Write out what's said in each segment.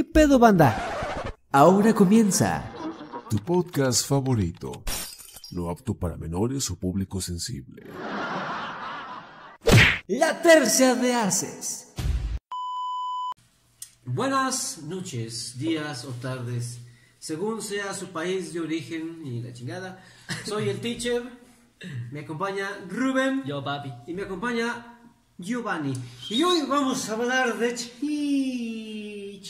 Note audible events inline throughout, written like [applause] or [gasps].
¿Qué pedo, banda? Ahora comienza. Tu podcast favorito. No apto para menores o público sensible. La tercia de haces. Buenas noches, días o tardes, según sea su país de origen y la chingada. Soy el teacher, me acompaña Rubén Yo, papi. y me acompaña Giovanni. Y hoy vamos a hablar de chi-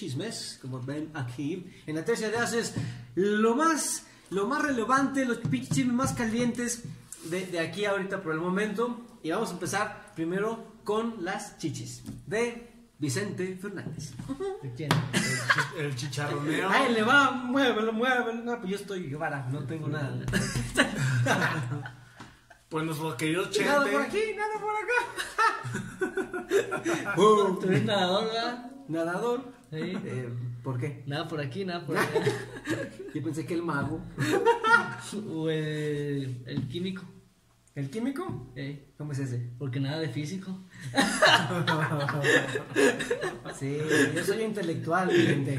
chismes, como ven aquí. En la tercia de haces, lo más, lo más relevante, los pinches chismes más calientes de, de aquí ahorita por el momento. Y vamos a empezar primero con las chichis de Vicente Fernández. ¿De quién? El chicharroneo. Ay, le va, muévelo, muévelo. No, pues yo estoy Guevara, no tengo nada. Pues nuestro querido Nada por Chente. aquí, nada por acá. [laughs] ¿Tú eres nadador, verdad? Nadador. Sí. Eh, ¿Por qué? Nada por aquí, nada por [laughs] allá. Yo pensé que el mago. [laughs] o el, el químico. ¿El químico? ¿eh? ¿Cómo es ese? Porque nada de físico. [laughs] Sí, yo soy intelectual, gente.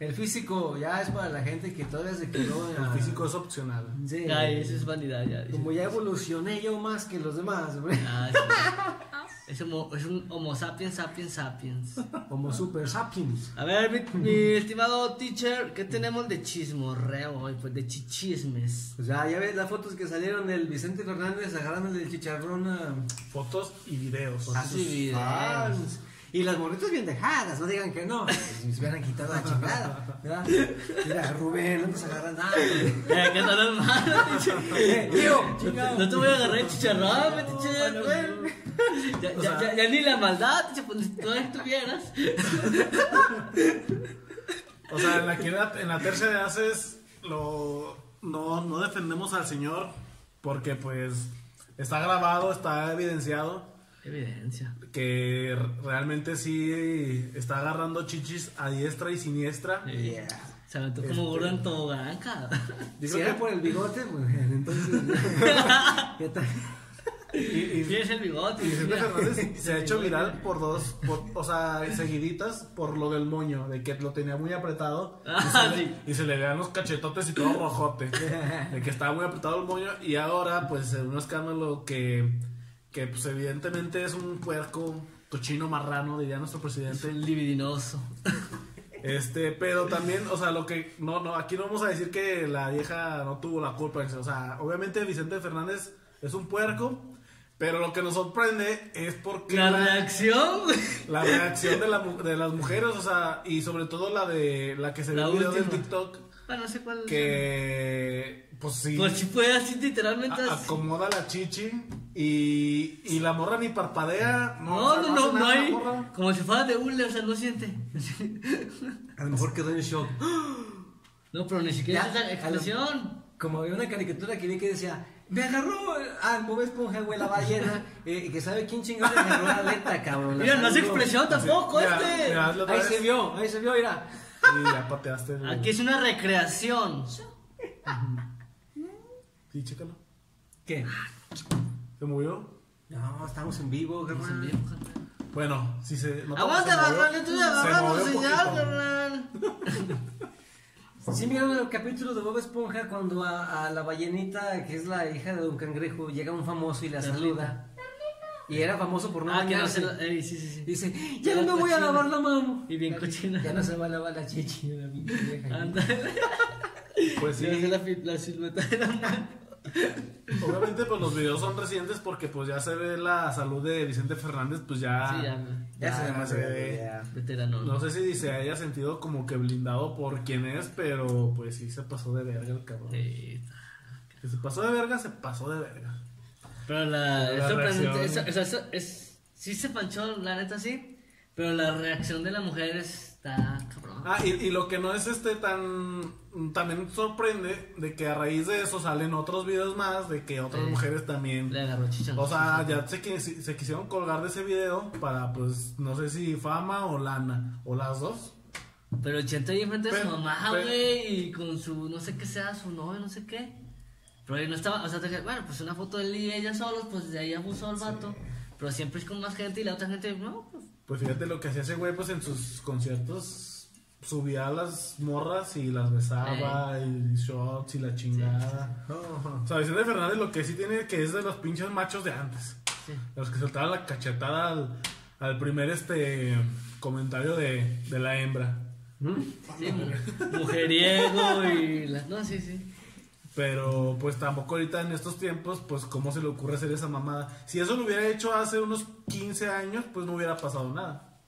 El físico ya es para la gente que todavía se quedó El físico es opcional. Sí. Ay, eso es vanidad ya. Como ya evolucioné yo más que los demás, hombre. Ah, sí. Es, homo- es un homo sapiens, sapiens, sapiens. Como super sapiens. A ver, mi, mi estimado teacher, ¿qué tenemos de chismorreo hoy? Pues de chichismes. Pues ya, ya ves las fotos que salieron del Vicente Fernández agarrándole el chicharrón a, Fotos y videos. a sí, sus videos. fans. Y las morritas bien dejadas, no digan que no. [laughs] Si se hubieran quitado la chingada, ¿verdad? Mira, Rubén, no [laughs] te agarras nada. Eh. Eh, tío, chingado. No te voy a agarrar el chicharrón. [laughs] Ya, ya, ya, ya ni la maldad, pues tú estuvieras. O sea, en la, que era- en la tercera de haces, lo, no, no defendemos al señor porque pues está grabado, está evidenciado Evidencia. Que realmente sí está agarrando chichis a diestra y siniestra. Yeah. Se aventó como gordo en tobogán, Si creo era que- por el bigote, pues [laughs] entonces. [laughs] ya está. y- y- Tienes el bigote. Y Vicente mira. Fernández se ha hecho viral por dos, por- o sea, seguiditas por lo del moño, de que lo tenía muy apretado y, Ah, se, sí. le, y se le vean los cachetotes y todo rojote, [laughs] de que estaba muy apretado el moño y ahora pues en un escándalo que, que pues evidentemente es un puerco cochino marrano, diría nuestro Es presidente. libidinoso. Este, pero también, o sea, lo que no, no, aquí no vamos a decir que la vieja no tuvo la culpa, o sea, obviamente Vicente Fernández es un puerco, pero lo que nos sorprende es porque La reacción, la reacción de, la de las mujeres, o sea, y sobre todo la de la que se ve La en del última. TikTok, Bueno, no sé cuál. que pues sí, Pues si fue así, literalmente a- así. acomoda la chichi y, y la morra ni parpadea, no, No, o sea, no, no, hay. morra. Como si fuera de hule, o sea, no siente. A lo mejor quedó en shock. [gasps] No, pero ni siquiera Ya, esa lo- expresión. Como había una caricatura que vi que decía, me agarró al Bob Esponja, güey, la ballena, [laughs] eh, y que sabe quién le agarró la aleta, cabrón. Mira, no hace saludó. expresión tampoco Mira, este. mira, Ahí vez. se vio, ahí se vio, mira. Y ya pateaste. el- Aquí es una recreación. Sí, chécalo. ¿Qué? ¿Se movió? No, estamos en vivo, en carnal. vivo, carnal. Bueno, si se. no, Aguanta, carnal, tú ya Se agarramos movió señal, carnal. [laughs] Sí, miraron el capítulo de Bob Esponja cuando a, a la ballenita, que es la hija de Don Cangrejo, llega un famoso y la saluda. Y era famoso por no Ah, que no bañarse. se lo. Ey, sí, sí, sí. Dice, ya no me voy a lavar la mano. Y bien cochina. Ya no se va a lavar la chichi la vieja. Anda. Pues sí. La, fi- la silueta de la mano. Obviamente, pues los videos son recientes porque pues ya se ve la salud de Vicente Fernández, pues ya. Sí, ya. Ya se ya me se ve. ya. Veterano. No sé si se haya sentido como que blindado por quien es, pero pues sí se pasó de verga el cabrón. Sí. Que se pasó de verga, se pasó de verga. Pero la, La sorprendente. reacción. Es, o sea, eso es, sí se panchó, la neta sí. Pero la reacción de la mujer está cabrón. Ah, y, y lo que no es este tan. También sorprende de que a raíz de eso salen otros videos más de que otras Sí. mujeres también. Le agarró. O sea, ya sé que se, se quisieron colgar de ese video para, pues, no sé si fama o lana, o las dos. Pero Chente ahí enfrente de su mamá, güey, y con su, no sé qué sea, su novio, no sé qué. Pero ahí no estaba, o sea, te dije, bueno, pues una foto de él y ella solos, pues de ahí abusó el vato. Pero siempre es con más gente y la otra gente, no, pues Pues fíjate lo que hacía ese güey, pues en sus conciertos subía a las morras y las besaba, y shots y la chingada. O sea, Vicente Fernández lo que sí tiene que es de los pinches machos de antes. Sí. Los que soltaban la cachetada al, al primer este comentario de, de la hembra. Sí, [laughs] mu- mujeriego y. No, sí, sí. Pero pues tampoco ahorita en estos tiempos, pues cómo se le ocurre hacer esa mamada. Si eso lo hubiera hecho hace unos 15 años, pues no hubiera pasado nada.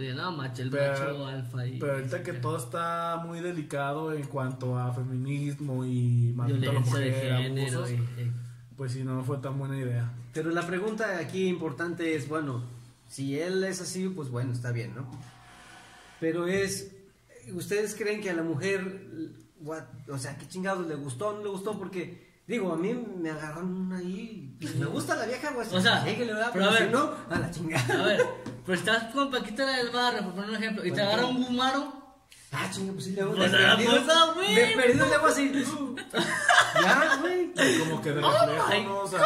Oye, no, macho, el Pero- macho alfa y. Pero ahorita que todo está muy delicado en cuanto a feminismo y maltrato a la Violencia de género. abusos, y- y- pues sí, no fue tan buena idea. Pero la pregunta aquí importante es, bueno, si él es así, pues bueno, está bien, ¿no? Pero es, ¿ustedes creen que a la mujer, what- o sea, qué chingados le gustó o no le gustó? Porque, digo, a mí me agarran ahí, pues, me gusta la vieja, pues, O sea, ¿verdad? pero pero a si ver. no, a la chingada. A ver, [laughs] pues estás con Paquita la del barrio, por poner un ejemplo, y te agarra un gumaro. Ah, chinga, pues sí, le hago Pues, perdido, pues, güey. de perdido le hago así. [laughs] ya, güey. Como que de reflejo, Ay, ¿no? O sea,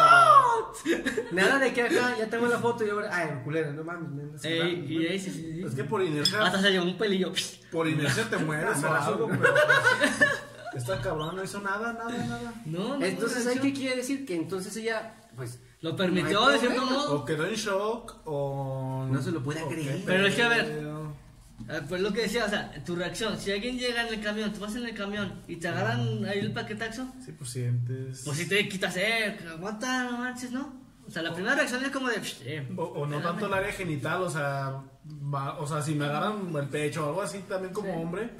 Nada de que acá, ya tengo la foto y ahora, ay, culera, no mames, me Ey, y ahí sí, sí, sí. es que por inercia, Hasta se llevó un pelillo. por inercia te [laughs] mueres Me o algo, pero pues, esta cabrona no hizo nada, nada, nada. No, no. Entonces, no, ¿hay no. qué quiere decir? Que entonces ella, pues. Lo permitió de cierto modo. O quedó en shock, o... No se lo puede o creer. qué Pero es que, a ver, pedo. Ah, Pues lo que decía, o sea, tu reacción, si alguien llega en el camión, tú vas en el camión y te agarran ahí el paquetaxo, Sí, pues sientes... pues si te quitas, eh, aguanta, no manches, ¿no? O sea, la primera reacción es como de, "Psh, eh, O, o no tanto el área genital, o sea, va- o sea, si me agarran el pecho o algo así también como hombre,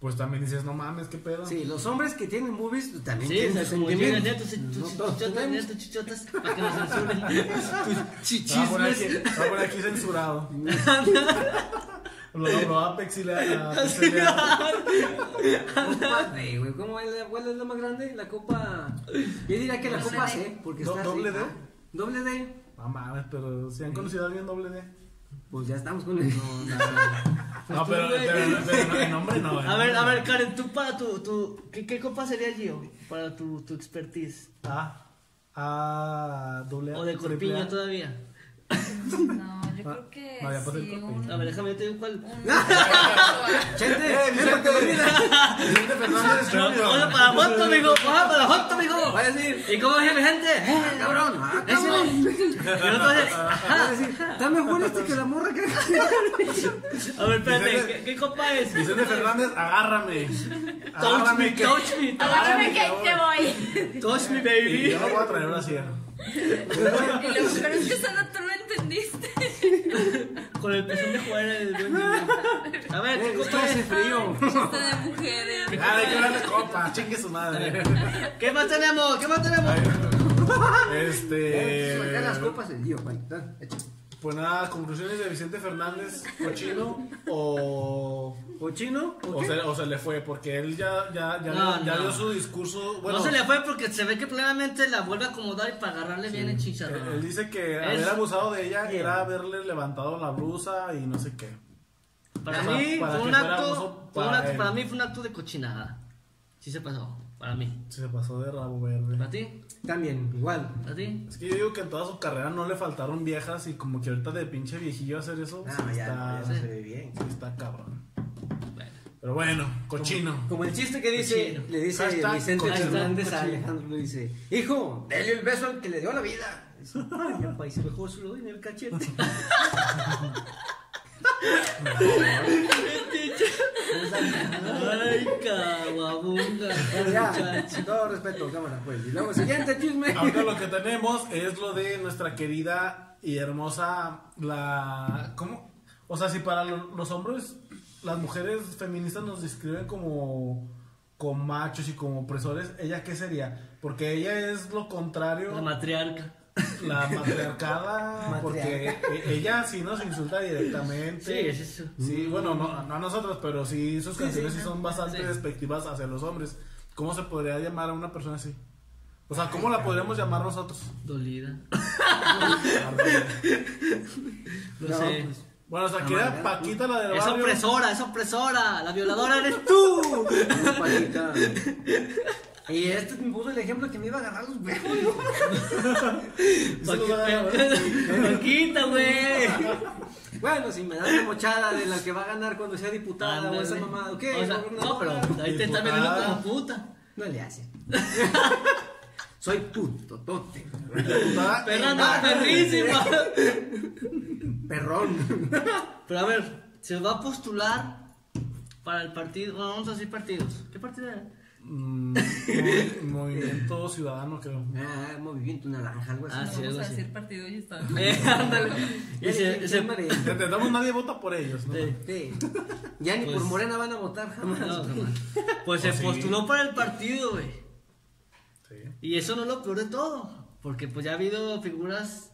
pues también dices, no mames, qué pedo. Sí, los hombres que tienen boobies también Sí, tienen sentimientos. llegan, tus, chichotas, tus chichotas, para que nos censuren. [laughs] Tus Va a poner chichismes. aquí, va a poner aquí censurado. lo, Apex y la... [laughs] güey. ¿Cómo es la, cuál es la más grande? La copa. Yo diría que la copa. C, porque está doble. D. Doble D. No mames, pero si han conocido a alguien doble D. Pues ya estamos con el. No, [laughs] pero, tú, güey. pero, pero no, en nombre no. en A ver, nombre a no. ver, Karen, tú para tu, tu ¿qué, qué copa sería Gio? Para tu, tu expertise. A, A, doble A. O de corpiño todavía. [laughs] No, yo creo que No, el un... A ver, déjame te digo cuál. [laughs] Chente, [laughs] ¡Eh, olvida! Vicente Fernández Jr. oye, para la foto, amigo. Oye, para la foto, amigo. Va a decir. ¿Y cómo es mi gente? Eh, Cabrón, ah, Ese cabrón. Y nosotros, Va a decir, Está mejor este que la morra que. A ver, espérate, ¿qué, copa es? Vicente Fernández, agárrame. Touch Agárrame me, touch me, Agárrame que te voy. touch me, baby. yo no voy a traer una sierra. Y luego, pero es que solo tú lo entendiste. [laughs] Con el pezón de jugar el niño. A ver, ¿qué que copa hace frío. Chiste de mujeres. Ah, hay que darle copa, chingue su madre. ¿Qué más tenemos? ¿Qué más tenemos? Este. Acá las copas el tío, Juan. Pues nada, conclusiones de Vicente Fernández, cochino o. ¿O chino? ¿O O se, o se le fue, porque él ya, ya, ya, No, ya no. dio su discurso. Bueno, no se le fue porque se ve que plenamente la vuelve a acomodar y para agarrarle bien el chicharrón. él dice que Es- haber abusado de ella era haberle levantado la blusa y no sé qué. Para mí para fue un acto, un para acto- él. para mí fue un acto de cochinada. Sí se pasó, para mí. Se pasó de rabo verde. ¿Para ti? También, igual. ¿Para ti? Es que yo digo que en toda su carrera no le faltaron viejas y como que ahorita de pinche viejillo hacer eso. Ah, sí ya, está, ya se ve bien. sí está cabrón. Bueno. Pero bueno, cochino. Como el chiste que dice, Cochino. le dice Hashtag Vicente. Fernández a. Alejandro, le dice, hijo, dale el beso al que le dio la vida. Dice, Ay, ya país, mejor se lo doy en el cachete. [laughs] Ay, caguabunga. Ya, todo respeto, cámara, pues. Y luego, siguiente chisme. Ahorita lo que tenemos es lo de nuestra querida y hermosa la ¿cómo? O sea, si para lo- los hombres las mujeres feministas nos describen como como machos y como opresores, ella qué sería? Porque ella es lo contrario, La matriarca. [laughs] la matriarcada, porque e- ella sí nos insulta Sí, directamente. es eso. Sí, bueno, no, no a nosotros, pero sí sus canciones sí, sí. son bastante Sí. despectivas hacia los hombres. ¿Cómo se podría llamar a una persona así? O sea, ¿cómo la podríamos llamar nosotros? Dolida. [laughs] No, No, sé. pues, Bueno, hasta que era. Paquita la del Es barrio. opresora, es opresora. La violadora eres tú. [laughs] una palita. Y este me puso el ejemplo que me iba a agarrar los huevos. [laughs] Paquita, güey. Bueno, si me das una mochada de la que va a ganar cuando sea diputada o esa mamada, ¿ok? O sea, no, pero ahí te está vendiendo como puta. No le hacen. [laughs] Soy puto, tote. Diputada Perra en no, Veracruz. perrísima. [laughs] Perrón. Pero a ver, se va a postular para el partido. Bueno, vamos a decir partidos. ¿Qué partido era? Mm, movi- [laughs] movimiento ciudadano, creo. Ah, movimiento naranja, algo así. Ah, sí, Vamos a decir partido y está. [laughs] Eh, Intentamos, nadie vota por ellos, ¿no? Sí. Sí. Ya ni Pues- por Morena van a votar jamás. No, jamás. [laughs] Pues se sí. postuló para el partido, güey. Sí. Y eso no es lo peor de todo. Porque pues ya ha habido figuras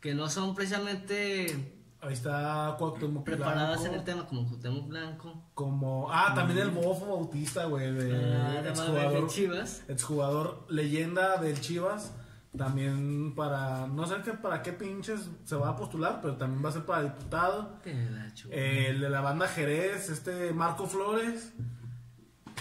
que no son precisamente Ahí está Cuauhtémoc preparadas Blanco, en el tema, como Cuauhtémoc Blanco. Como, ah, también el Bofo Bautista, güey, de Ah, exjugador, de Chivas. exjugador leyenda del Chivas. También para, no sé qué, para qué pinches se va a postular, pero también va a ser para diputado. Te la. El de la banda Jerez, este Marco Flores.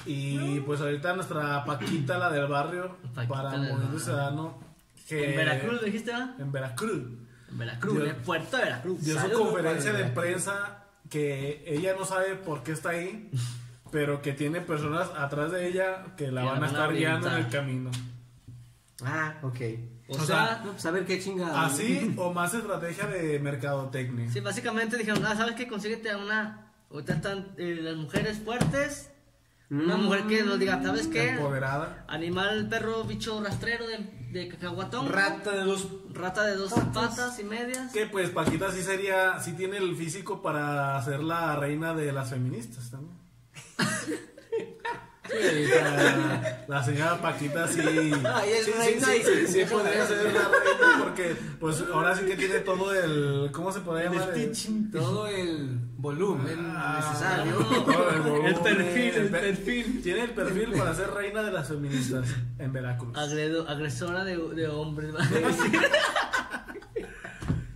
Y pues ahorita nuestra Paquita, la del barrio, Paquita para del Movimiento barrio. Ciudadano. que- ¿En Veracruz dijiste, va? En Veracruz. En Veracruz, en Puerto Veracruz. Dio su conferencia de prensa que ella no sabe por qué está ahí, pero que tiene personas atrás de ella que la Que van a estar guiando en el camino. Ah, ok. O, o sea, sea, No, pues a ver qué chinga. Así o más estrategia de mercadotecnia. sí, básicamente dijeron, ah, ¿sabes qué? Consíguete a una... Ahorita están eh, las mujeres fuertes. Una mujer que nos diga, ¿sabes qué? Empoderada. Animal, perro, bicho rastrero de, de cacahuatón. Rata de dos. Rata de dos patas y medias. Que pues Paquita sí sería, sí tiene el físico para ser la reina de las feministas también. [laughs] La señora Paquita sí, Ay, sí, sí, sí, sí podría ser la reina porque pues ahora sí que tiene todo el, ¿cómo se podría llamar? El- Todo el volumen Ah, necesario. todo el volumen, El perfil, el pe- perfil. Tiene el perfil para ser reina de las feministas en Veracruz. Agredo- agresora de, de hombres. [laughs]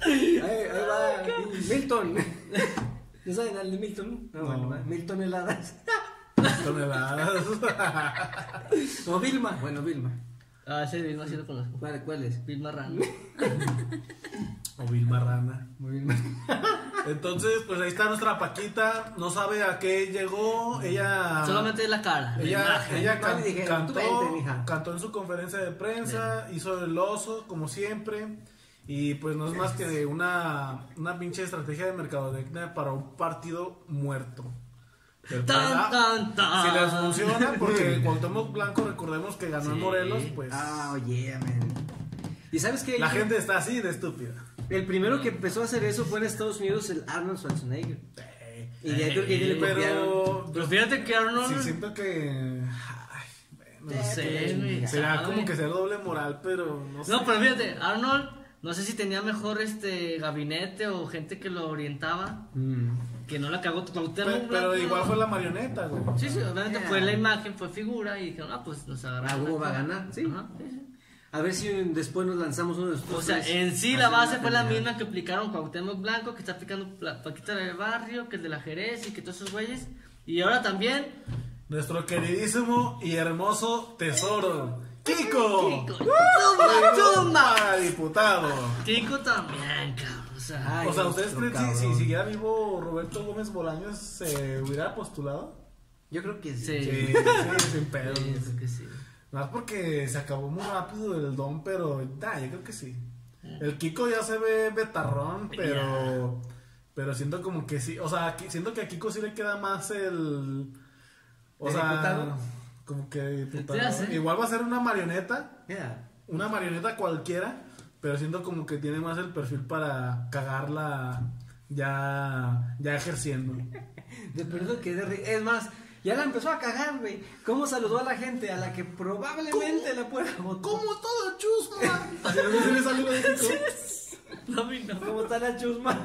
Ahí, ahí va. Milton. [laughs] ¿No saben al de Milton? No, No. bueno, va. Milton heladas. Toneladas. [laughs] O Vilma. Bueno, Vilma. Ah, ese Vilma sí lo conozco. ¿Cuál, cuál es? Vilma Rana. [laughs] o Vilma Rana. Vilma. [laughs] Entonces, pues ahí está nuestra Paquita. No sabe a qué llegó. Ella. Solamente es la cara. la Ella, ella can- dije, cantó, cantó en su conferencia de prensa, hizo el oso, como siempre. Y pues no es más que una, una pinche estrategia de mercadotecnia para un partido muerto. Pero, Tan, ¿verdad? tan, tan. Si les funciona, porque [laughs] Cuauhtémoc Blanco, recordemos que ganó en Sí. Morelos, pues Ah, oye, man. ¿Y sabes qué? la gente está así de estúpida. El primero que empezó a hacer eso fue en Estados Unidos el Arnold Schwarzenegger. Y de ahí creo que ya le copiaron. Pero, Pero fíjate que Arnold. sí siento que... ay, bueno, No sé, güey. será sabe. como que ser doble moral, pero no sé. No, pero fíjate, Arnold, no sé si tenía mejor este gabinete o gente que lo orientaba, Mm. Que no la cagó Cuauhtémoc pero, Blanco. igual fue la marioneta, güey. Sí, sí, obviamente Yeah. fue la imagen, fue figura y dijeron, ah, pues nos Ah, agarramos. Hugo va a ganar, sí. Ajá, sí, sí. A ver si después nos lanzamos uno de estos. O sea, en sí la base fue la misma que aplicaron Cuauhtémoc Blanco, que está aplicando Paquita del Barrio, que el de la Jerez y que todos esos güeyes. Y ahora también, Nuestro queridísimo y hermoso tesoro, Kiko. Kiko. ¡Zumba, zumba! Para diputado. Kiko también, cabrón. O sea, Ay, o sea, ¿ustedes creen que si, siguiera vivo Roberto Gómez Bolaños se hubiera postulado? Yo creo que sí. Sí. Sí, sí, sin pedo. sí, eso que sí. Más porque se acabó muy rápido el don, pero da, yo creo que sí. El Kiko ya se ve betarrón, pero pero siento como que sí, o sea, siento que a Kiko sí le queda más el o ¿De sea, diputado? como que diputado. Igual va a ser una marioneta, Yeah. una marioneta cualquiera, pero siento como que tiene más el perfil para cagarla ya ya ejerciendo. De perdón que de ri- Es más, ya la empezó a cagar, güey. ¿Cómo saludó a la gente a la que probablemente la pueda votar? ¿Cómo todo chusma? [laughs] Así [laughs] no se le salió de no. ¿Cómo está la chusma?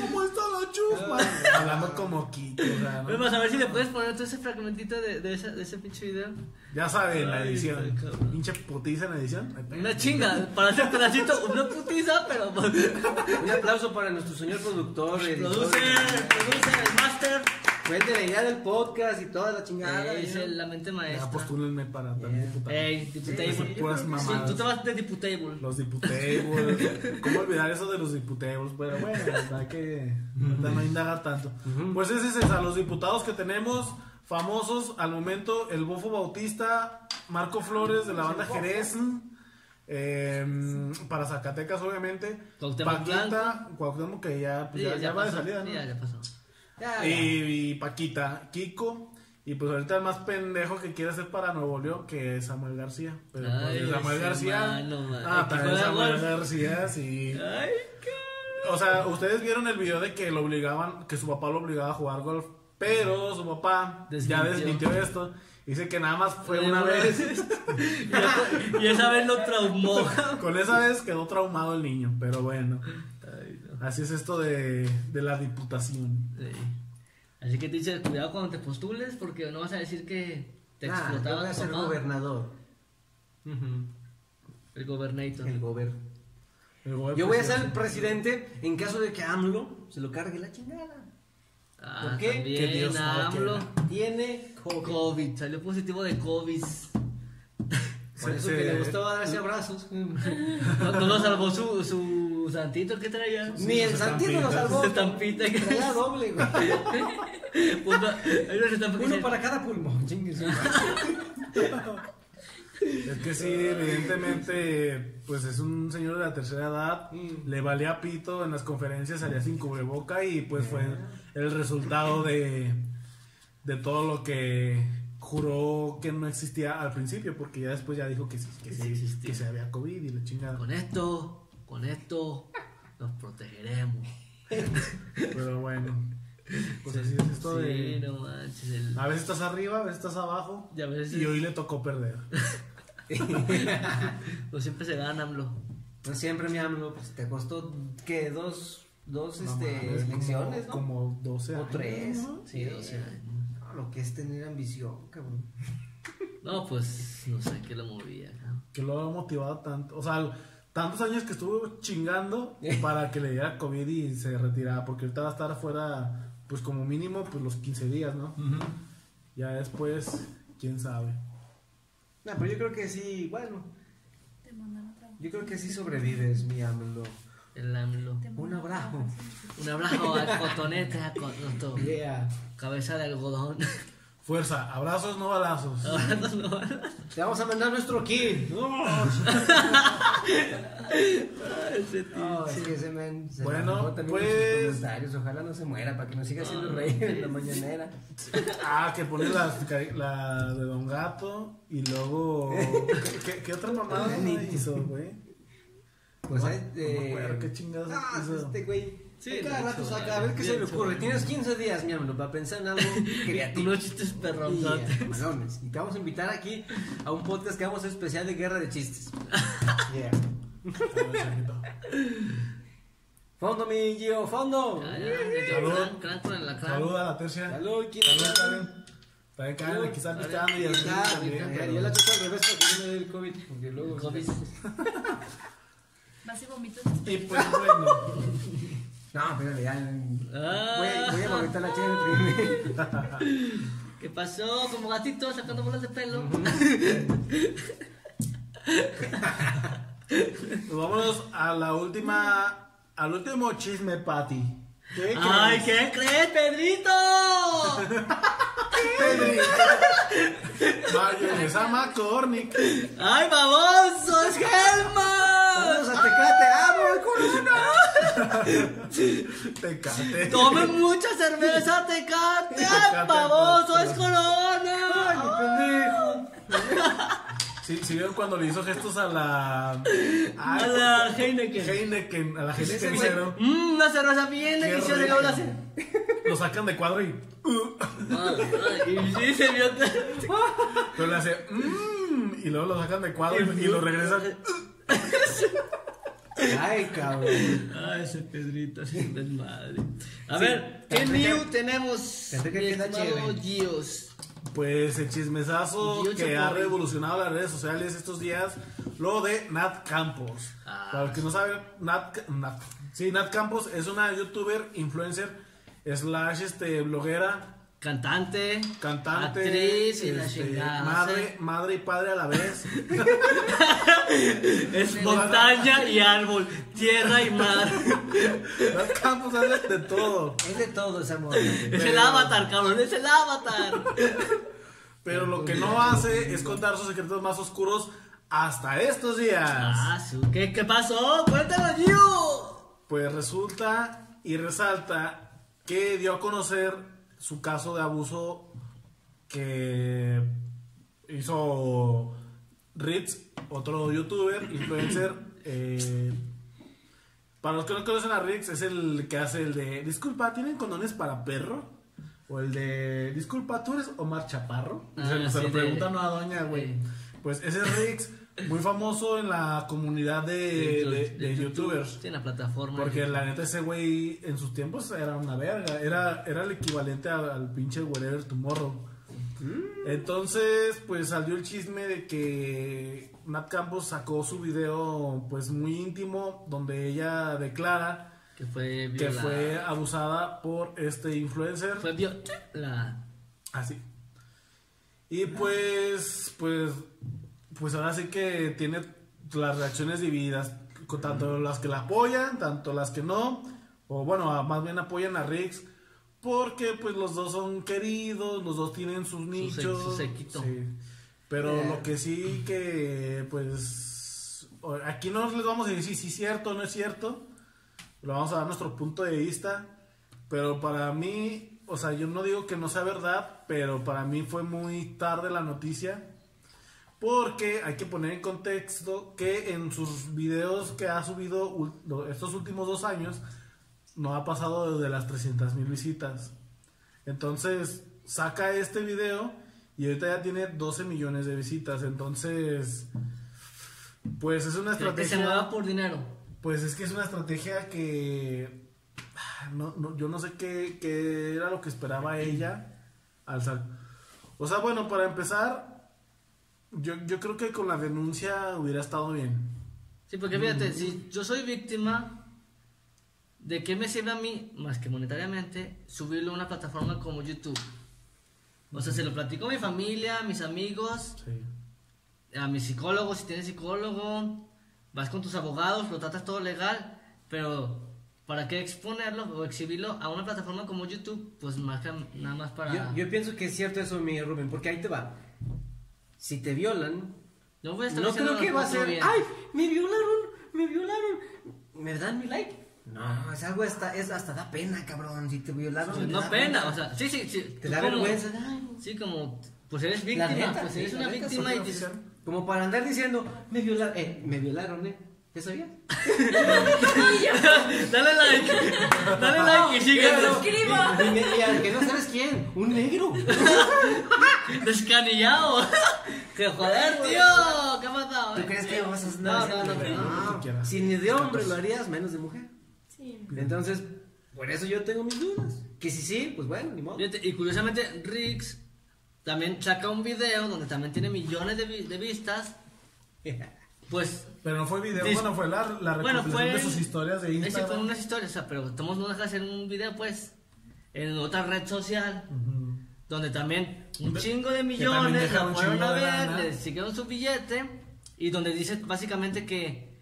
¿Cómo está la chusma? [laughs] Hablando como Kiko, o sea, ¿no? Vamos a ver si le puedes poner todo ese fragmentito de, de, ese, de ese pinche video. Ya saben, la edición. Pinche putiza en edición. Ay, pe- Una chinga, para hacer pedacito, una putiza, pero. Un aplauso para nuestro señor productor. editor. Producer, producer, el master. Cuente la idea del podcast y toda la chingada. Es la mente Ya maestra. postúlenme para también diputado. Ey, diputable. Sí, puras mamadas. Sí, tú te vas de diputable. Los diputables. ¿Cómo olvidar eso de los diputables? Pero bueno, hay que no indagar tanto. Pues ese es esa, los diputados que tenemos famosos al momento, el Bofo Bautista, Marco Flores de la banda Jerez. eh, para Zacatecas, obviamente. Paquita, Cuauhtémoc, que ya, pues, Sí, ya, ya va de salida, ¿no? ya, ya pasó. Ya, ya. Y, y Paquita, Kiko. Y pues ahorita el más pendejo que quiere hacer para Nuevo León, que es Samuel García. Pero pues, Ay, Samuel García. mano, man. ah, también Samuel. García, sí. Ay, O sea, ustedes vieron el video de que lo obligaban, que su papá lo obligaba a jugar golf. Pero su papá ya Desmintió. desmintió esto. Dice que nada más fue una vez. [laughs] y esa vez lo traumó. Con esa vez quedó traumado el niño. Pero bueno. Así es esto de, de la diputación. Sí. Así que te dice, cuidado cuando te postules porque no vas a decir que te Nah, yo explotaba voy a ser papá. gobernador. El gobernator. El gober. El Yo voy a ser el presidente. en caso de que AMLO se lo cargue la chingada. Ah, ¿Por qué? también, Que Dios AMLO. Tiene COVID. COVID, salió positivo de COVID. Por eso se- que le gustaba darse abrazos. [laughs] No, no lo salvó su, su santito que traía. Ni el su Santino lo salvó. Estampita que- Traía doble, güey. [laughs] Uno para cada pulmón. [laughs] Es que sí, evidentemente, pues es un señor de la tercera edad, le valía pito en las conferencias, salía sin cubreboca y pues fue el resultado de, de todo lo que juró que no existía al principio, porque ya después ya dijo que sí, que sí, Sí existía. que se había COVID y la chingada. Con esto, con esto, nos protegeremos. [laughs] Pero bueno, pues así es esto Sí, de... no manches. El... A veces estás arriba, a veces estás abajo Y a veces- y hoy le tocó perder. [laughs] Pues siempre se gana, AMLO. No siempre mi AMLO, pues te costó, ¿qué? Dos, dos No este, como- elecciones, ¿no? Como 12 O años. tres. ¿no? Sí, 12 años. No, lo que es tener ambición, cabrón. No, pues no sé qué lo movía. ¿no? que lo ha motivado tanto. O sea, tantos años que estuvo chingando [laughs] para que le diera COVID y se retirara. Porque ahorita va a estar afuera, pues como mínimo, pues los 15 días, ¿no? Ya después, quién sabe. No, pero yo creo que sí, bueno, Te mandan otra. yo creo que sí sobrevives, mi AMLO. El AMLO. Un abrazo. Un abrazo al cotonete, a cototo. Yeah. Cabeza de algodón. [laughs] Fuerza, abrazos, no balazos. Abrazos no. Te vamos a mandar nuestro kit. [laughs] Ese tío. No, es que ese men se Bueno, la pues- en sus comentarios. Ojalá no se muera para que nos siga siendo rey en la mañanera. Ah, que pone las cari- la de Don Gato y luego. ¿Qué, qué- qué otra mamada hizo, güey? Pues No, hay, no me eh, acuerdo qué chingados Ah, hizo. este güey. Sí, cada rato saca, a ver qué se le ocurre. Tienes 15 días, mi hermano, para pensar en algo [laughs] creativo. Unos chistes. Yeah, malones. Y te vamos a invitar aquí a un podcast que vamos a hacer especial de guerra de chistes. [laughs] Yeah. [laughs] Fondo, mi Gio, fondo. Ya, Salud. con el a la tercia. Salud, ¿quién Salud, está? Karen. También Karen, aquí está picando y así Yo la toco al revés porque no me el COVID. Porque luego. COVID. Vas y vomitas. Y pues bueno. No, pero ya. Ah. Voy, voy a vomitar la chela primero. [laughs] ¿Qué pasó? Como gatito sacando bolas de pelo. Pues vámonos a la última, al último chisme, Patty. ¿Qué ¡Ay, crees? qué crees, Pedrito! [laughs] Mayonesa McCormick. ¡Ay, baboso! ¡Es Helma! Saludos a Tecate. ¡Ah, Corona! [laughs] Tecate. ¡Tomen mucha cerveza, Tecate! ¡Ay, baboso! ¡Es Corona! ¡Ay, pendejo! Sí, sí vieron cuando le hizo gestos a la... A Ay, la Heineken. Heineken, a la Heineken cero. Mmm, una cerveza bien deliciosa. Y luego la. Lo sacan de cuadro y... Y sí se vio. [laughs] Pero le hace... "Mm", y luego lo sacan de cuadro y, y lo regresan. [laughs] [laughs] Ay, cabrón. Ay, ese Pedrito, ese desmadre. A Sí, ver, ¿qué new tenemos? que? Pues el chismesazo que ha revolucionado las redes sociales estos días, lo de Nat Campos. Ah. Para los que no saben, Nat, Nat- sí, Nat Campos es una youtuber, influencer, slash este, bloguera Cantante, cantante, actriz y la este, chingada. madre, madre y padre a la vez. [laughs] Es montaña y árbol, tierra y mar. Nat Campos hace de todo. Es de todo ese amor. Es el avatar, cabrón, es el avatar. Pero lo que no hace es contar sus secretos más oscuros hasta estos días. Ah, su- ¿qué, ¿Qué pasó? Cuéntalo, Gio. Pues resulta y resalta que dio a conocer su caso de abuso que hizo Ritz, otro youtuber, influencer. eh, para los que no conocen a Ritz, es el que hace el de Disculpa, ¿tienen condones para perro? O el de Disculpa, ¿tú eres Omar Chaparro? Se, Ah, se lo de- preguntan a Doña, güey. Pues ese es Rix, muy famoso en la comunidad de, de- de youtubers. Sí, en la plataforma. Porque la neta ese güey en sus tiempos era una verga, era, era el equivalente al, al pinche Wherever Tomorrow. Entonces, pues salió el chisme de que Nat Campos sacó su video pues muy íntimo donde ella declara Que fue que fue abusada por este influencer. Fue vio- la Así. Y pues, pues, pues ahora sí que tiene las reacciones divididas, tanto las que la apoyan, tanto las que no, o bueno, más bien apoyan a Rix, porque pues los dos son queridos, los dos tienen sus nichos. su sí. Pero Yeah. lo que sí que, pues, aquí no les vamos a decir si es cierto o no es cierto, lo vamos a dar nuestro punto de vista, pero para mí, o sea, yo no digo que no sea verdad, pero para mí fue muy tarde la noticia. Porque hay que poner en contexto que en sus videos que ha subido estos últimos dos años, no ha pasado de las 300 mil visitas. Entonces, saca este video y ahorita ya tiene 12 millones de visitas. Entonces, pues es una que, que se estrategia. mueva por dinero. Pues es que es una estrategia que ah, no, no, yo no sé qué, qué era lo que esperaba ella al sal. O sea, bueno, para empezar, yo, yo creo que con la denuncia hubiera estado bien. Sí, porque fíjate, si yo soy víctima, ¿de qué me sirve a mí, más que monetariamente, subirlo a una plataforma como YouTube? O sea, se lo platico a mi familia, a mis amigos, Sí. a mi psicólogo, si tienes psicólogo, vas con tus abogados, lo tratas todo legal, pero ¿para qué exponerlo o exhibirlo a una plataforma como YouTube? Pues más que nada más para... Yo, yo pienso que es cierto eso, mi Rubén, porque ahí te va. Si te violan, no voy a estar no creo que va a ser, bien. ¡ay! Me violaron, me violaron. ¿Me dan mi like? No, es algo hasta, es hasta da pena, cabrón. Si te violaron. Pues te no da pena, o sea, sí, sí, sí. Te da como- vergüenza. Ay, Sí, como, pues eres víctima, neta, pues sí, eres una víctima y oficial. Como para andar diciendo, me violaron, eh, me violaron, ¿eh? ¿Ya sabías? [laughs] dale like, dale like y síguenos. Suscribo. Y, al que no sabes quién, un negro. [laughs] Descanillado. que joder, tío, ¿qué ha pasado? ¿Tú eh? crees que vas a No, andar no, no, no. Ni siquiera. Si ni de hombre lo harías, menos de mujer. Sí. Entonces, por eso yo tengo mis dudas. Que si sí, pues bueno, ni modo. Y curiosamente, Rix también saca un video donde también tiene millones de, vi- de vistas. [laughs] Pues, Pero no fue video, bueno, fue la, la bueno, fue. de sus historias de Ese fue Instagram. unas historias, o sea, pero estamos no deja de hacer un video, pues, en otra red social. Donde también un De- chingo de millones la fueron a ver, le siguieron su billete y donde dice básicamente que,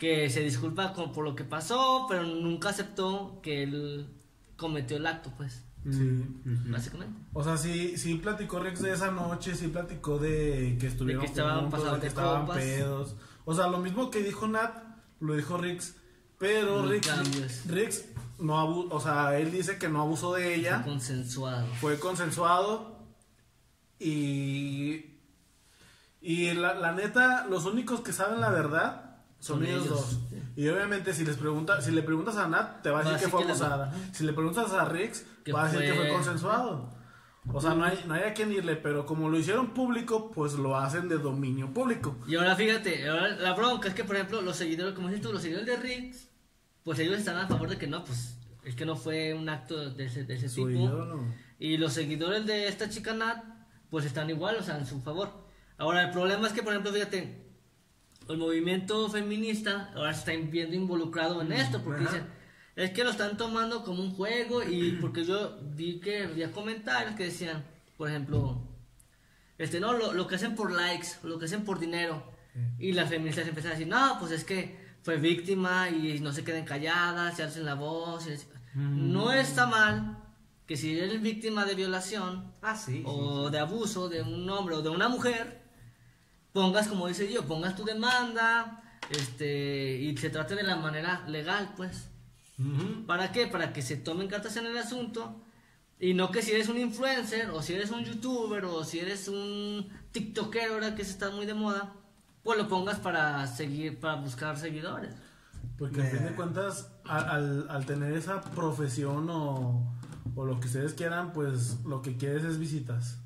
que se disculpa con- por lo que pasó, pero nunca aceptó que él cometió el acto, pues, Sí. básicamente. O sea, sí, sí platicó Rex de esa noche, sí platicó de que estuvieron De que estaban juntos, de que estaban copas. pedos. O sea, lo mismo que dijo Nat, lo dijo Rix, pero cambies. Rix no abu o sea, él dice que no abusó de ella, Fue consensuado. fue consensuado y y la, la neta, los únicos que saben la verdad son, Son ellos, ellos, dos. sí. Y obviamente si les pregunta, si le preguntas a Nat, te va a Va decir que decir fue que la- abusada. Si le preguntas a Rix, Que va a decir que fue- fue consensuado. O sea, no hay, no hay a quien irle, pero como lo hicieron público, pues lo hacen de dominio público. Y ahora fíjate, ahora la bronca es que, por ejemplo, los seguidores, como dices tú, los seguidores de Riggs, pues ellos están a favor de que no, pues es que no fue un acto de ese, de ese tipo. ídolo. Y los seguidores de esta chica Nat, pues están igual, o sea, en su favor. Ahora, el problema es que, por ejemplo, fíjate, el movimiento feminista ahora se está viendo involucrado en esto, porque Ajá. dicen, es que lo están tomando como un juego y [clears throat] porque yo vi que había comentarios que decían, por ejemplo, este, no, lo, lo que hacen por likes, lo que hacen por dinero. Y las feministas empezaron a decir, no, pues es que fue víctima y no se queden calladas, se alcen la voz. es- No está mal que si eres víctima de violación Ah, sí. sí, o de abuso de un hombre o de una mujer, pongas, como dice yo, pongas tu demanda este, y se trate de la manera legal, pues. ¿Para qué? Para que se tomen cartas en el asunto y no que si eres un influencer o si eres un youtuber o si eres un tiktokero ahora que se está muy de moda, pues lo pongas para seguir, para buscar seguidores. Porque a fin de cuentas, al, al- al tener esa profesión o, o lo que ustedes quieran, pues lo que quieres es visitas.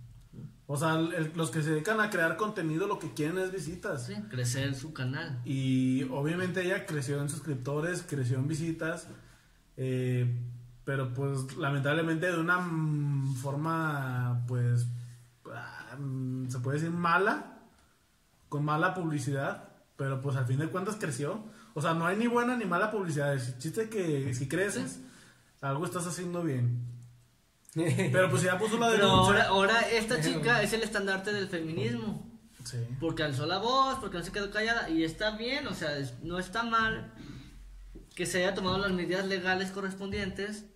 O sea, el- los que se dedican a crear contenido lo que quieren es visitas. ¿sí? Crecer su canal. Y obviamente ella creció en suscriptores, creció en visitas, eh, pero pues lamentablemente de una mm, forma, pues, ah, mm, se puede decir mala, con mala publicidad, pero pues al fin de cuentas creció. O sea, no hay ni buena ni mala publicidad, el chiste que si creces, algo estás haciendo bien. [laughs] Pero pues ya puso la Pero denuncia. ahora, ahora esta chica es el estandarte del feminismo. Sí. Porque alzó la voz, porque no se quedó callada. Y está bien, o sea, es- no está mal que se haya tomado las medidas legales correspondientes.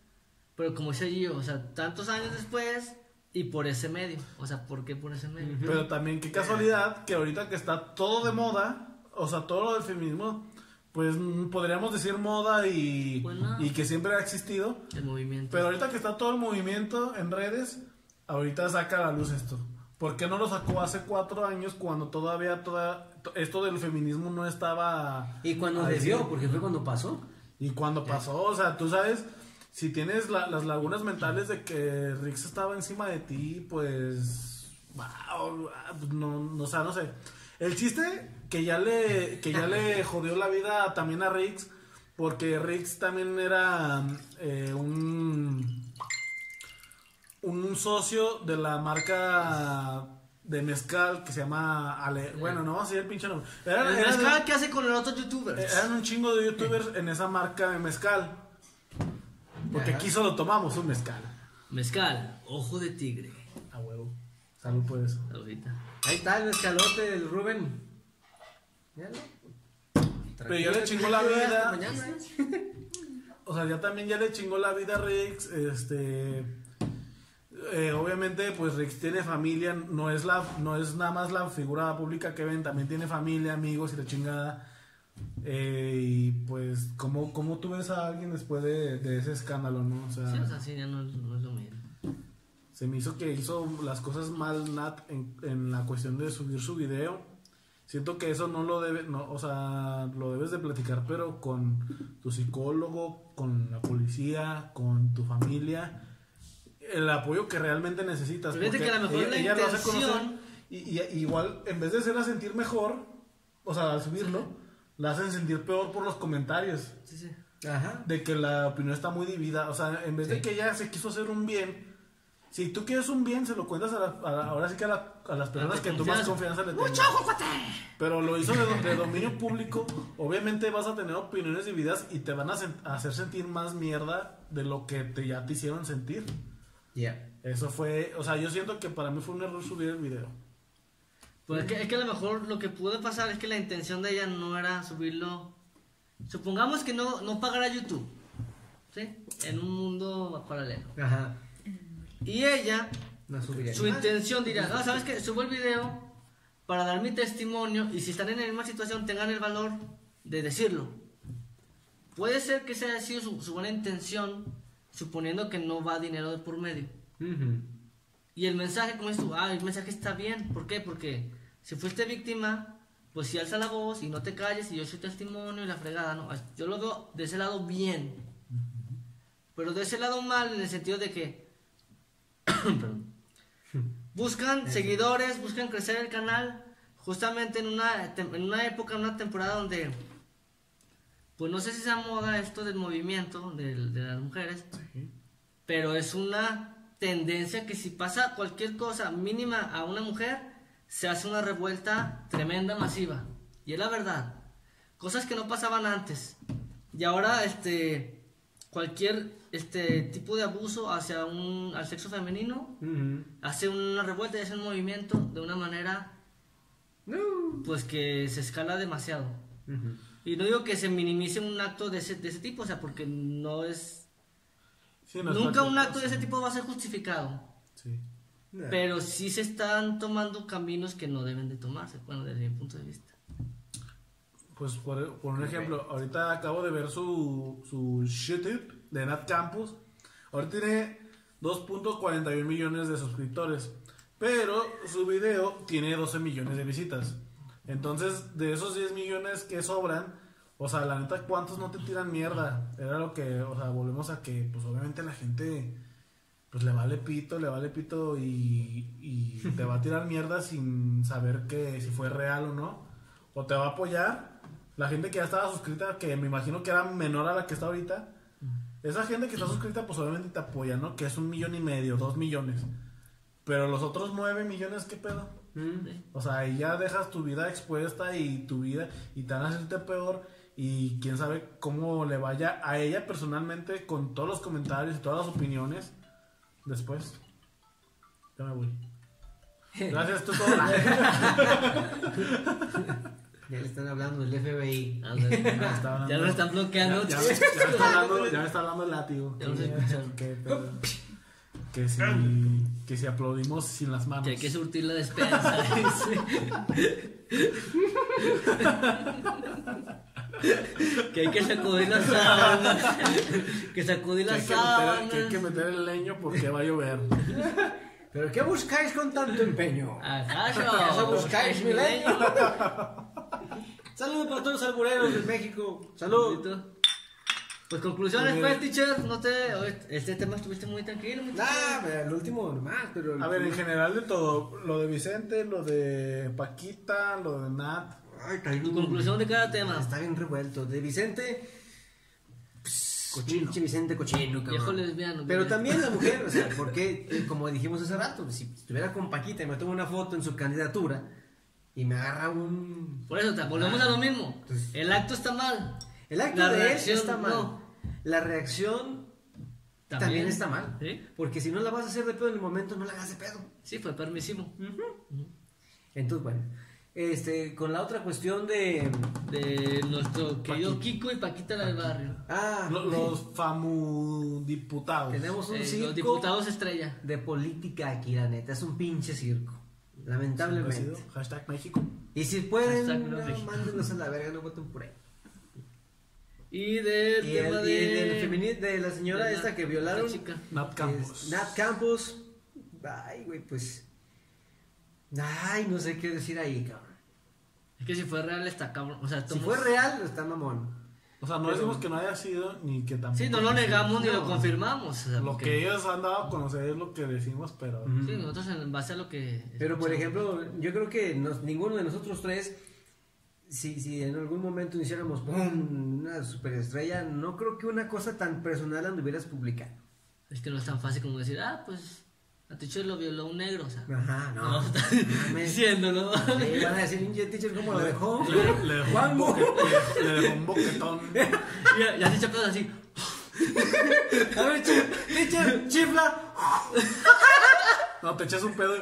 Pero como dice yo, o sea, tantos años después y por ese medio. O sea, ¿por qué por ese medio? Pero también qué casualidad que ahorita que está todo de moda, o sea, todo lo del feminismo, pues mm, podríamos decir moda y, Pues y que siempre ha existido. El movimiento. Pero ahorita que está todo el movimiento en redes, ahorita saca a la luz esto. ¿Por qué no lo sacó hace cuatro años cuando todavía toda, to- esto del feminismo no estaba... Y cuando debió, porque fue cuando pasó. Y cuando pasó, o sea, tú sabes, si tienes la- las lagunas mentales de que Rix estaba encima de ti, pues, wow, pues, no, no, o sea, no sé. El chiste que ya le, que ya le jodió la vida también a Rix, porque Rix también era eh, un, un socio de la marca de mezcal que se llama Ale, bueno, no vamos a decir el pinche nombre. Era- El era de- mezcal que hace con los otros youtubers. eh, Eran un chingo de youtubers en esa marca de mezcal. Porque aquí solo tomamos un mezcal. Mezcal, ojo de tigre. A huevo. Salud por eso. Ahorita. Ahí está el escalote del Rubén. Míralo. Pero ya le chingó la vida. ¿eh? O sea, ya también ya le chingó la vida a Rix. Este. eh, obviamente, pues Rix tiene familia. No es, la, no es nada más la figura pública que ven. También tiene familia, amigos y la chingada. Eh, y pues, ¿cómo, ¿cómo tú ves a alguien después de, de ese escándalo, no? O sea, Sí, o sea, sí, ya no, es- no es lo mismo. Se me hizo que hizo las cosas mal Nat en, en la cuestión de subir su video. Siento que eso no lo debe, no, o sea, lo debes de platicar, pero con tu psicólogo, con la policía, con tu familia, el apoyo que realmente necesitas. Porque que a lo mejor la lo hace conocer y, y- igual, en vez de hacerla sentir mejor, o sea, al subirlo, la hacen sentir peor por los comentarios Sí, sí. Ajá. de que la opinión está muy dividida. O sea, en vez de que ella se quiso hacer un bien, si tú quieres un bien, se lo cuentas a, la- a la- ahora sí que a, la- a las personas que tú más confianza. le tengas. Pero lo hizo de, de dominio público. Obviamente vas a tener opiniones divididas y te van a, sen- a hacer sentir más mierda de lo que te, ya te hicieron sentir. Ya. Eso fue, o sea, yo siento que para mí fue un error subir el video. Pues es que, es que a lo mejor lo que pudo pasar es que la intención de ella no era subirlo. Supongamos que no, no pagara YouTube. ¿Sí? En un mundo paralelo. Ajá. Y ella, No su intención diría, no, ¿sabes qué? Subo el video para dar mi testimonio y si están en la misma situación tengan el valor de decirlo. Puede ser que esa haya sido su, su buena intención, suponiendo que no va dinero de por medio. Ujú. Y el mensaje, como dices tú, ah, el mensaje está bien. ¿Por qué? Porque si fuiste víctima, pues si alza la voz y no te calles y yo soy testimonio y la fregada, ¿no? Yo lo veo de ese lado bien. Pero de ese lado mal en el sentido de que [coughs] buscan seguidores, buscan crecer el canal, justamente en una, en una época, en una temporada donde, pues no sé si sea moda esto del movimiento de las mujeres, pero es una tendencia que si pasa cualquier cosa mínima a una mujer, se hace una revuelta tremenda, masiva. Y es la verdad. Cosas que no pasaban antes. Y ahora, este, cualquier este tipo de abuso hacia un al sexo femenino Ujú. hace una revuelta y hace un movimiento de una manera No. pues que se escala demasiado. Ujú. Y no digo que se minimice un acto de ese, de ese tipo, o sea, porque no es... Sí, no nunca un acto de ese tipo va a ser justificado. Sí. Pero sí se están tomando caminos que no deben de tomarse, bueno, desde mi punto de vista. Pues por, por un ejemplo, ahorita acabo de ver su, su YouTube de Nat Campus. Ahorita tiene 2.41 millones de suscriptores. Pero su video tiene 12 millones de visitas. Entonces, de esos 10 millones que sobran, o sea, la neta, ¿cuántos no te tiran mierda? Era lo que, o sea, volvemos a que, pues obviamente la gente, pues le vale pito, le vale pito y, y te va a tirar mierda sin saber que si fue real o no. O te va a apoyar. La gente que ya estaba suscrita, que me imagino que era menor a la que está ahorita. Esa gente que está suscrita, pues obviamente te apoya, ¿no? Que es un millón y medio, dos millones. Pero los otros nueve millones, ¿qué pedo? Mm. O sea, ahí ya dejas tu vida expuesta y tu vida y te van a hacerte peor y quién sabe cómo le vaya a ella personalmente con todos los comentarios y todas las opiniones después. Ya me voy. [laughs] Gracias, tú todo. [laughs] Ya le están hablando del FBI. Ándale. está hablando. ya lo están bloqueando. Ya, ya me está [laughs] hablando, ya me está hablando el látigo. Ya escucharon. Que, pero- que si, que si aplaudimos sin las manos. Que hay que surtir la despensa. [laughs] que hay que sacudir las sábanas. que sacudir las que, meter, sábanas. que hay que meter el leño porque va a llover. ¿Pero qué buscáis con tanto empeño? ¿Acaso? ¿Acaso buscáis milenio? milenio? Saludos para todos los albureros de México. Salud. Pues conclusiones, pues, teacher. No te. Este tema estuviste muy tranquilo. muy Ah, pero el último nomás, pero... el- A ver, en general de todo, lo de Vicente, lo de Paquita, lo de Nat. Ay, está bien- Tu conclusión de cada tema. Está bien revuelto. De Vicente... Cochino. Vicente cochino, cabrón. Viejo lesbiano. Pero también la mujer, o sea, [laughs] porque, eh, como dijimos hace rato, si estuviera con Paquita y me tomo una foto en su candidatura y me agarra un... Por eso, te- volvemos a lo mismo. Entonces- El acto está mal. El acto La de él reacción, está mal. no. La reacción también, está mal. ¿Sí? Porque si no la vas a hacer de pedo en el momento, no la hagas de pedo. Sí, fue permisivo. Entonces, bueno, este, con la otra cuestión de... De nuestro querido Kiko y Paquita la del barrio. Ah, Lo- los famudiputados. tenemos un Eh, circo los diputados estrella. de política aquí, la neta. Es un pinche circo. Lamentablemente. Hashtag México. Y si pueden, no mándenlos a la verga, no voten por ahí. Y del Y tema el, de. y del femini- de la señora de la- esta que violaron. la chica. Nat Campos. es Nat Campos. Ay, güey, pues. Ay, no sé qué decir ahí, cabrón. Es que si fue real está cabrón. O sea, Si fue real, está mamón. O sea, no decimos que no haya sido ni que tampoco. Sí, no lo negamos ni lo confirmamos. o sea, Lo porque- que ellos han dado a conocer es lo que decimos, pero. Sí, nosotros en base a lo que. Pero por ejemplo, yo creo que nos- ninguno de nosotros tres, si, si en algún momento hiciéramos ¡pum! una superestrella, no creo que una cosa tan personal anduvieras publicando. Es que no es tan fácil como decir, ah, pues. A teacher lo violó un negro, o sea. Ajá, no. No. Diciéndolo. Sí, van a decir, "Ninja teacher, ¿cómo lo dejó? Le, le dejó un [laughs] boque- le, le dejó un boquetón. Y echa pedos así. [laughs] A ver, teacher, chifla. No, te echas un pedo. y-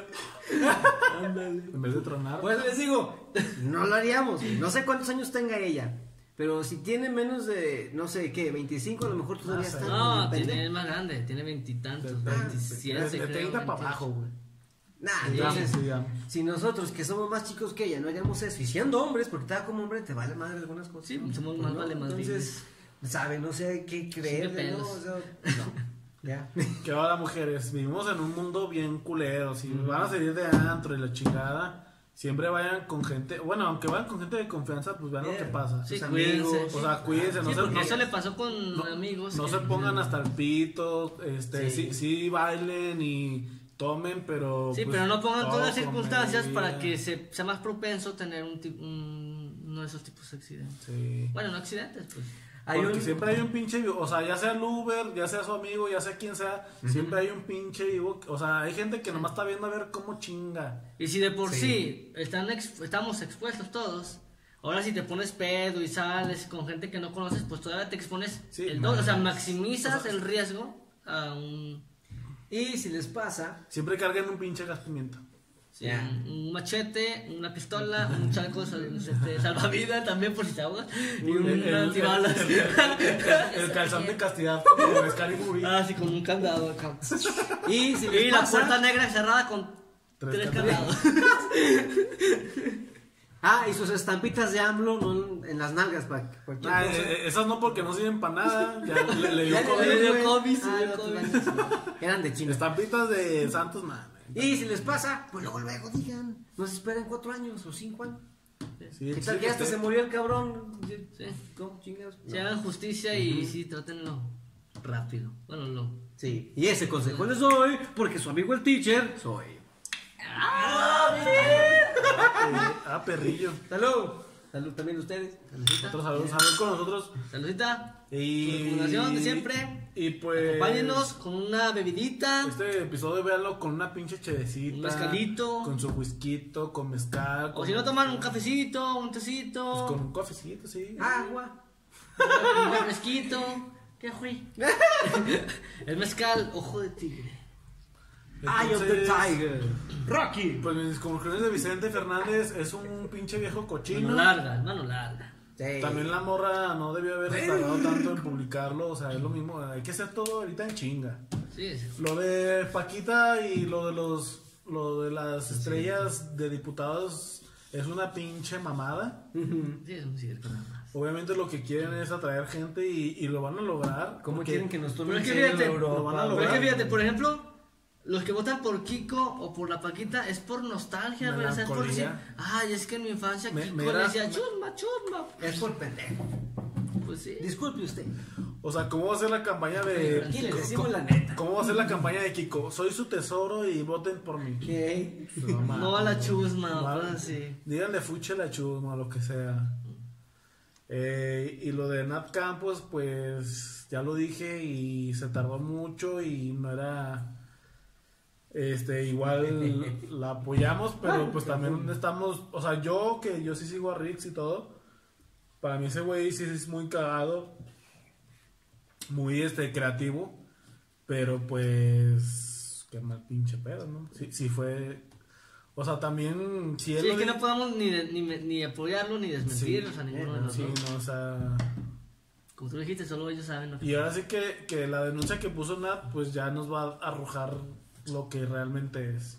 En vez de tronar. Pues les digo, no lo haríamos. No sé cuántos años tenga ella. Pero si tiene menos de, no sé qué, 25, a lo mejor todavía Ah, está. No, tiene más grande, tiene veintitantos, veintisiete. de, de creo, 30 para 28. abajo, güey. Nah, entonces, si nosotros que somos más chicos que ella no haríamos eso, y siendo hombres, porque te da como hombre, te vale madre algunas cosas. Sí, ¿no? somos Pues más no, valemadriles. Entonces, sabe, no sé qué creer, ¿no? O sea, no. [laughs] Ya. Que ahora, mujeres, vivimos en un mundo bien culero. Si van a salir de antro y la chingada, siempre vayan con gente. Bueno, aunque vayan con gente de confianza, pues vean lo que pasa. Sí, sus cuídense. amigos. O sea, cuídense, no se no- eso le pasó con no, amigos. no que- se pongan [laughs] hasta el pito, este, Sí. sí, sí, bailen y tomen, pero Sí, pues, pero no pongan todas las circunstancias para que se, sea más propenso tener un, un- uno de esos tipos de accidentes. Bueno, no accidentes, pues. Hay Porque un- siempre hay un pinche vivo, o sea, ya sea el Uber, ya sea su amigo, ya sea quien sea, siempre hay un pinche vivo, o sea, hay gente que nomás está viendo a ver cómo chinga. Y si de por Sí. sí, están ex- estamos expuestos todos, Ahora si te pones pedo y sales con gente que no conoces, pues todavía te expones Sí, el doble, o sea, maximizas O sea, el riesgo a un, Y si les pasa, Siempre carguen un pinche gas pimienta. Sí, un, machete, una pistola, [laughs] un chaleco este, salvavidas también por si te ahogas y un El- antibalas. el- el- El calzón de castidad como Excalibur. Ah, sí, con un candado acá. y [laughs] si la puerta negra cerrada con Tres tres, candados. [laughs] ah, y sus estampitas de AMLO no, en las nalgas para Ah, eh, eh, esas no porque no sirven para nada. Ya le, le dio COVID. Ah, no, Eran de China. Estampitas de Santos, man. Y si les pasa, pues luego, luego digan, no se esperen cuatro años o cinco años. Sí, ¿Qué sí, tal que hasta se murió el cabrón? Sí. ¿Cómo chingados? Se hagan justicia y sí, trátenlo rápido. Bueno, lo. Sí, y ese consejo les doy porque su amigo el teacher soy. Eh, ah, perrillo. Salud. Salud también ustedes. Otro saludo, salud con nosotros. Saludita. Y. Fundación de siempre. Y pues. Acompáñenos con una bebidita. Este episodio véanlo con una pinche chevecita. Un mezcalito. Con su whisky, con mezcal. O si no toman un cafecito, un tecito, Pues con un cafecito, sí. Agua. [laughs] un refresquito. ¿Qué fui? [laughs] El mezcal, ojo de tigre. Eye of the Tiger. Rocky. Pues mis conclusiones de Vicente Fernández es un pinche viejo cochino. Mano larga, mano larga. Sí. También la morra no debió haber tardado tanto en publicarlo, o sea, es lo mismo, hay que hacer todo ahorita en chinga. Sí, sí. Lo de Paquita y lo de los lo de las estrellas de diputados es una pinche mamada. Sí, es un circo nada más. Obviamente lo que quieren es atraer gente y, y lo van a lograr. ¿Cómo porque- quieren que nos Pero tomen es en que serio fíjate, Europa? lo van a Pero es lograr. que fíjate, por ejemplo, los que votan por Kiko o por la Paquita es por nostalgia, güey. O sea, es por decir, ay, es que en mi infancia Me- Kiko le decía chusma, chusma. Es por pendejo. Pues sí. Disculpe usted. O sea, ¿cómo va a ser la campaña de Aquí les ¿cómo- decimos la neta. ¿Cómo va a ser la campaña de Kiko? Soy su tesoro y voten por mí. ¿Qué? No a la chusma, Vale. así. Díganle fuche la chusma, lo que sea. Eh, y lo de Nat Campos, pues ya lo dije y se tardó mucho y no era. Este, igual [laughs] la apoyamos, pero pues también estamos. O sea, yo que yo sí sigo a Rix y todo. Para mí ese güey sí es muy cagado. Muy este creativo. Pero pues. Qué mal pinche pedo, ¿no? Sí, sí fue. O sea, también. Si él Sí, es que no podemos ni, de- ni, ni apoyarlo ni desmentirlo, o sea, ninguno de los Sí, no, o sea. Como tú dijiste, solo ellos saben lo que Y ahora sí que, que la denuncia que puso Nat, pues ya nos va a arrojar lo que realmente es.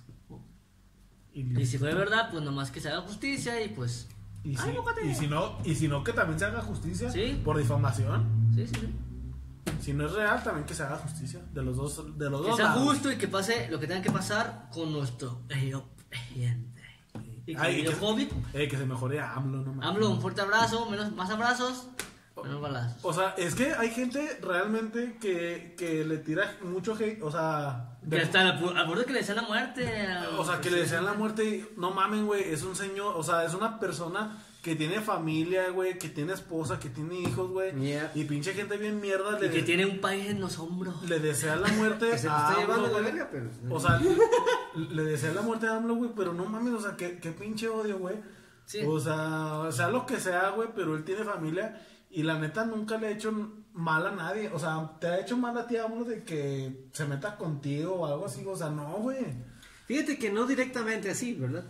Y, Y si fue verdad, pues nomás que se haga justicia y pues. y si, y si no, y si no que también se haga justicia Sí. por difamación. Sí, sí, sí. Si no es real, también que se haga justicia. De los dos, de los Que dos sea lados. justo y que pase lo que tenga que pasar con nuestro presidente. Y con Ay, y que, COVID, eh, que se mejore a AMLO, no mames. AMLO, un fuerte abrazo, menos, más abrazos, balazos. O sea, es que hay gente realmente que, que le tira mucho hate, o sea... Que de- hasta al borde que le desean la muerte. O sea, que le desean la muerte no mamen, güey, es un señor, o sea, es una persona que tiene familia, güey, que tiene esposa, que tiene hijos, güey. Yeah. Y pinche gente bien mierda le, Y que tiene un país en los hombros. le desea la muerte [laughs] Que se lo a está llevando AMLO, la güey. verga, pero. O sea, le, le desea la muerte a AMLO, güey, pero no mames, o sea, qué, qué pinche odio, güey. Sí. O sea, sea lo que sea, güey, pero él tiene familia y la neta nunca le ha hecho mal a nadie. O sea, te ha hecho mal a ti AMLO de que se meta contigo o algo así. O sea, no, güey. Fíjate que no directamente así, ¿verdad?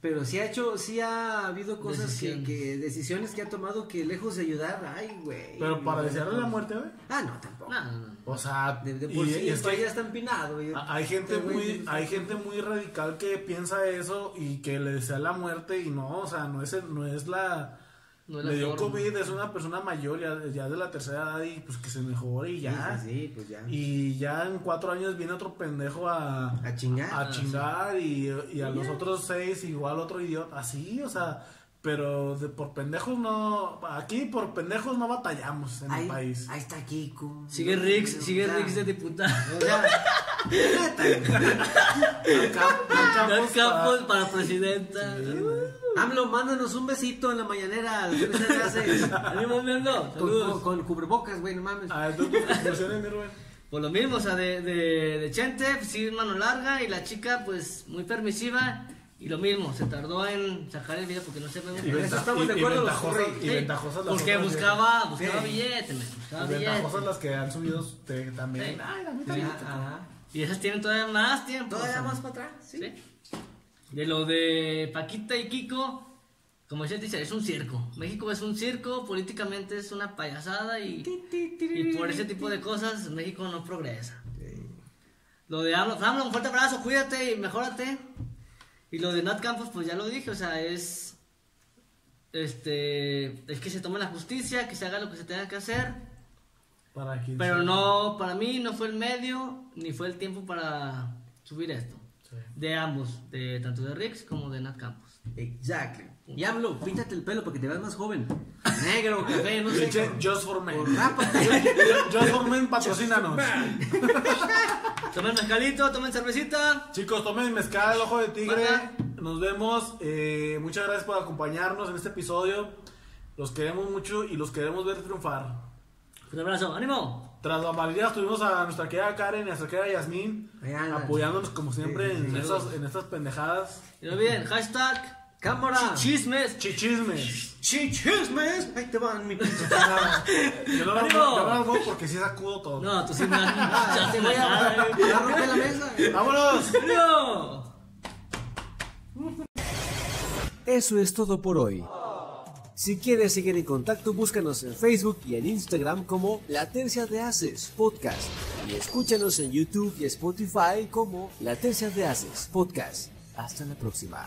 Pero sí ha hecho, sí ha habido cosas que, Decisiones. que, decisiones que ha tomado que lejos de ayudar, ay, güey. Pero para desearle la muerte, güey. Ah, no, tampoco. No, no, no. O sea, De, de y- sí, y es esto que ya está empinado. y- a- hay gente este güey muy, hay gente muy radical que piensa eso y que le desea la muerte y no, o sea, no es, el- no es la, No es la le dio forma. COVID, es una persona mayor ya, ya de la tercera edad y pues que se mejore y ya. Sí, sí, sí, pues ya. Y ya en cuatro años viene otro pendejo a, A chingar. a chingar y, y a los otros seis igual otro idiota, así, o sea, pero de, por pendejos no, aquí por pendejos no batallamos en ahí, el país. ahí está Kiko. Sigue Rix, sigue Rix de diputado. Dan Campos para- presidenta. AMLO, mándanos un besito en la mañanera. Ánimo, miembro. con, con, cubrebocas, güey, no mames. A ver, tú tus conclusiones, mi Rubén. Por lo mismo, o sea, de, de, de Chente, pues, sí, mano larga y la chica, pues, muy permisiva. Y lo mismo, se tardó en sacar el video porque no se ve Y, venta- estamos y- de y acuerdo los y ventajosas las Porque buscaba, buscaba Sí. billetes, buscaba Y ventajosas billetes. las que han subido te- también. Sí. Ay, la neta. ajá. Y esas tienen todavía más tiempo. Todavía más para atrás, sí. ¿sí? De lo de Paquita y Kiko, como decía dice, es un circo. México es un circo, políticamente es una payasada y, y por ese tipo de cosas México no progresa. Lo de AMLO, AMLO, un fuerte abrazo, cuídate y mejórate. Y lo de Nat Campos, pues ya lo dije, o sea, es. Este. Es que se tome la justicia, que se haga lo que se tenga que hacer. Para quien Pero sea. no, para mí no fue el medio ni fue el tiempo para subir esto. Sí. De ambos, de tanto de Rix como de Nat Campos. Exactly. Y AMLO, píntate el pelo para que te veas más joven. Negro, [laughs] café, no sé. Just for Men. Just for Men, patrocínanos. [laughs] Tomen mezcalito, tomen cervecita. Chicos, tomen mezcal, el ojo de tigre. Nos vemos. eh, muchas gracias por acompañarnos en este episodio. Los queremos mucho y los queremos ver triunfar. Un abrazo, ánimo. Tras bambalinas tuvimos a nuestra querida Karen y a nuestra querida Yasmín apoyándonos como siempre Sí, en estas pendejadas. Y no olviden, hashtag Cámara. chismes. Chichismes. Chichismes. Ahí te van, mi pinche. [laughs] Yo no lo hago porque sí sacudo todo. No, tú sí me Ah, [laughs] te voy a, a romper la mesa. ¡Vámonos! ¡No! Eso es todo por hoy. Si quieres seguir en contacto, búscanos en Facebook y en Instagram como Latencia de Haces Podcast. Y escúchanos en YouTube y Spotify como Latencia de Haces Podcast. Hasta la próxima.